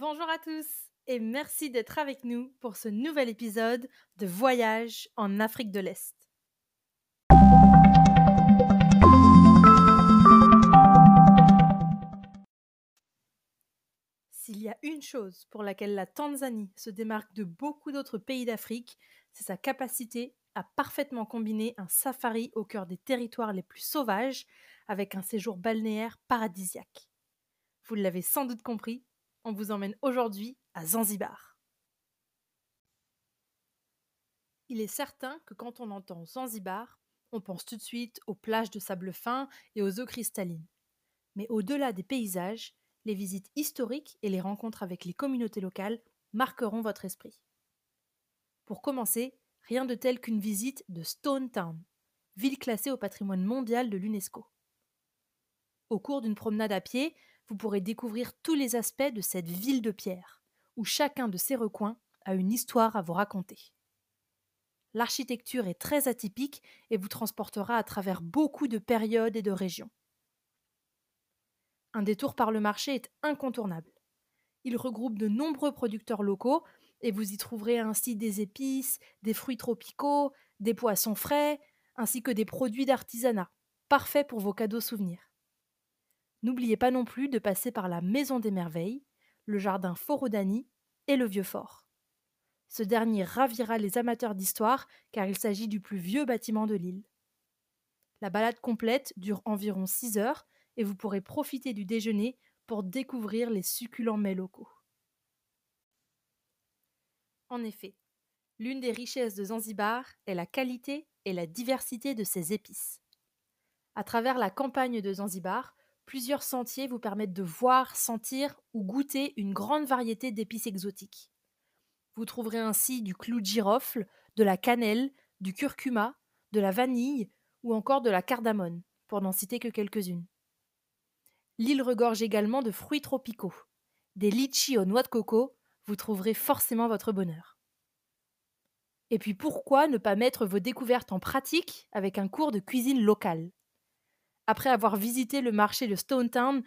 Bonjour à tous et merci d'être avec nous pour ce nouvel épisode de Voyage en Afrique de l'Est. S'il y a une chose pour laquelle la Tanzanie se démarque de beaucoup d'autres pays d'Afrique, c'est sa capacité à parfaitement combiner un safari au cœur des territoires les plus sauvages avec un séjour balnéaire paradisiaque. Vous l'avez sans doute compris, on vous emmène aujourd'hui à Zanzibar. Il est certain que quand on entend Zanzibar, on pense tout de suite aux plages de sable fin et aux eaux cristallines. Mais au-delà des paysages, les visites historiques et les rencontres avec les communautés locales marqueront votre esprit. Pour commencer, rien de tel qu'une visite de Stone Town, ville classée au patrimoine mondial de l'UNESCO. Au cours d'une promenade à pied, vous pourrez découvrir tous les aspects de cette ville de pierre, où chacun de ses recoins a une histoire à vous raconter. L'architecture est très atypique et vous transportera à travers beaucoup de périodes et de régions. Un détour par le marché est incontournable. Il regroupe de nombreux producteurs locaux et vous y trouverez ainsi des épices, des fruits tropicaux, des poissons frais, ainsi que des produits d'artisanat, parfaits pour vos cadeaux souvenirs. N'oubliez pas non plus de passer par la Maison des Merveilles, le jardin Forodani et le Vieux Fort. Ce dernier ravira les amateurs d'histoire car il s'agit du plus vieux bâtiment de l'île. La balade complète dure environ 6 heures et vous pourrez profiter du déjeuner pour découvrir les succulents mets locaux. En effet, l'une des richesses de Zanzibar est la qualité et la diversité de ses épices. À travers la campagne de Zanzibar, plusieurs sentiers vous permettent de voir, sentir ou goûter une grande variété d'épices exotiques. Vous trouverez ainsi du clou de girofle, de la cannelle, du curcuma, de la vanille ou encore de la cardamone, pour n'en citer que quelques-unes. L'île regorge également de fruits tropicaux. Des litchis aux noix de coco, vous trouverez forcément votre bonheur. Et puis pourquoi ne pas mettre vos découvertes en pratique avec un cours de cuisine locale? Après avoir visité le marché de Stone Town,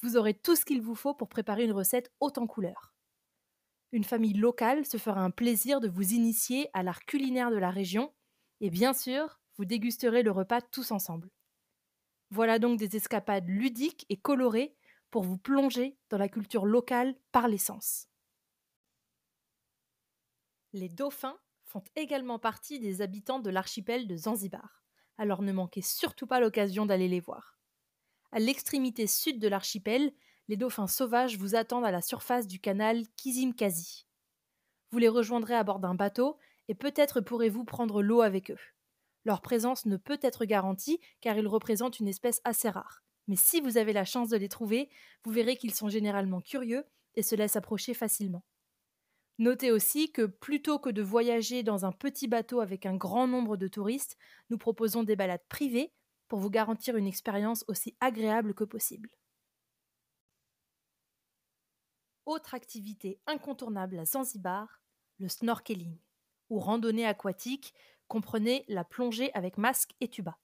vous aurez tout ce qu'il vous faut pour préparer une recette haute en couleurs. Une famille locale se fera un plaisir de vous initier à l'art culinaire de la région et bien sûr, vous dégusterez le repas tous ensemble. Voilà donc des escapades ludiques et colorées pour vous plonger dans la culture locale par l'essence. Les dauphins font également partie des habitants de l'archipel de Zanzibar alors ne manquez surtout pas l'occasion d'aller les voir. À l'extrémité sud de l'archipel, les dauphins sauvages vous attendent à la surface du canal Kizimkazi. Vous les rejoindrez à bord d'un bateau et peut-être pourrez-vous prendre l'eau avec eux. Leur présence ne peut être garantie car ils représentent une espèce assez rare. Mais si vous avez la chance de les trouver, vous verrez qu'ils sont généralement curieux et se laissent approcher facilement. Notez aussi que plutôt que de voyager dans un petit bateau avec un grand nombre de touristes, nous proposons des balades privées pour vous garantir une expérience aussi agréable que possible. Autre activité incontournable à Zanzibar, le snorkeling, ou randonnée aquatique, comprenez la plongée avec masque et tuba.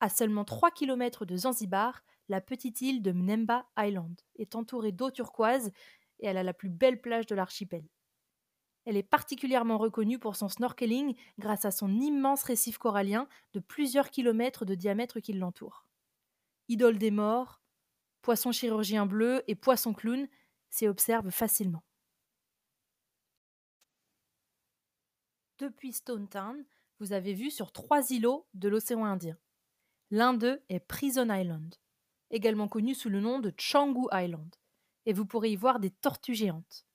À seulement 3 km de Zanzibar, la petite île de Mnemba Island est entourée d'eau turquoise et elle a la plus belle plage de l'archipel. Elle est particulièrement reconnue pour son snorkeling grâce à son immense récif corallien de plusieurs kilomètres de diamètre qui l'entoure. Idole des morts, poisson chirurgien bleu et poisson clown s'y observent facilement. Depuis Stone Town, vous avez vu sur trois îlots de l'océan Indien. L'un d'eux est Prison Island, également connu sous le nom de Changu Island, et vous pourrez y voir des tortues géantes.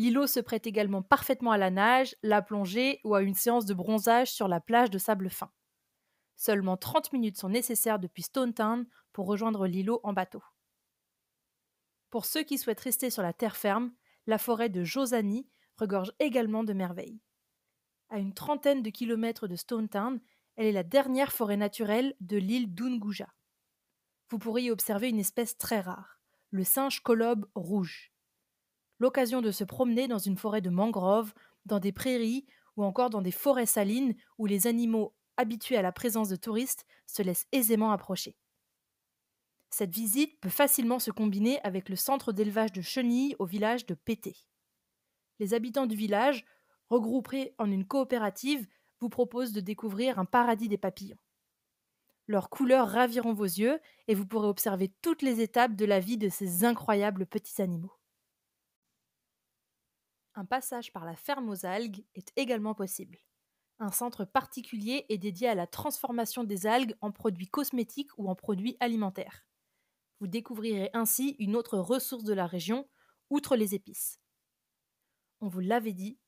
L'îlot se prête également parfaitement à la nage, la plongée ou à une séance de bronzage sur la plage de sable fin. Seulement 30 minutes sont nécessaires depuis Stone Town pour rejoindre l'îlot en bateau. Pour ceux qui souhaitent rester sur la terre ferme, la forêt de Josani regorge également de merveilles. À une trentaine de kilomètres de Stone Town, elle est la dernière forêt naturelle de l'île d'Unguja. Vous pourrez y observer une espèce très rare, le singe colobe rouge l'occasion de se promener dans une forêt de mangroves, dans des prairies ou encore dans des forêts salines où les animaux habitués à la présence de touristes se laissent aisément approcher. Cette visite peut facilement se combiner avec le centre d'élevage de chenilles au village de Pété. Les habitants du village, regroupés en une coopérative, vous proposent de découvrir un paradis des papillons. Leurs couleurs raviront vos yeux et vous pourrez observer toutes les étapes de la vie de ces incroyables petits animaux. Un passage par la ferme aux algues est également possible. Un centre particulier est dédié à la transformation des algues en produits cosmétiques ou en produits alimentaires. Vous découvrirez ainsi une autre ressource de la région, outre les épices. On vous l'avait dit,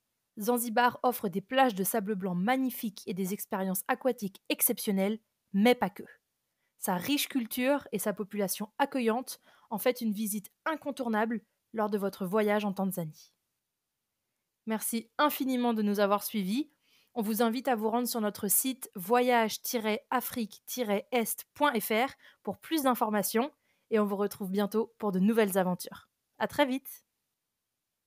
Zanzibar offre des plages de sable blanc magnifiques et des expériences aquatiques exceptionnelles, mais pas que. Sa riche culture et sa population accueillante en fait une visite incontournable lors de votre voyage en Tanzanie. Merci infiniment de nous avoir suivis. On vous invite à vous rendre sur notre site voyage-afrique-est.fr pour plus d'informations et on vous retrouve bientôt pour de nouvelles aventures. À très vite!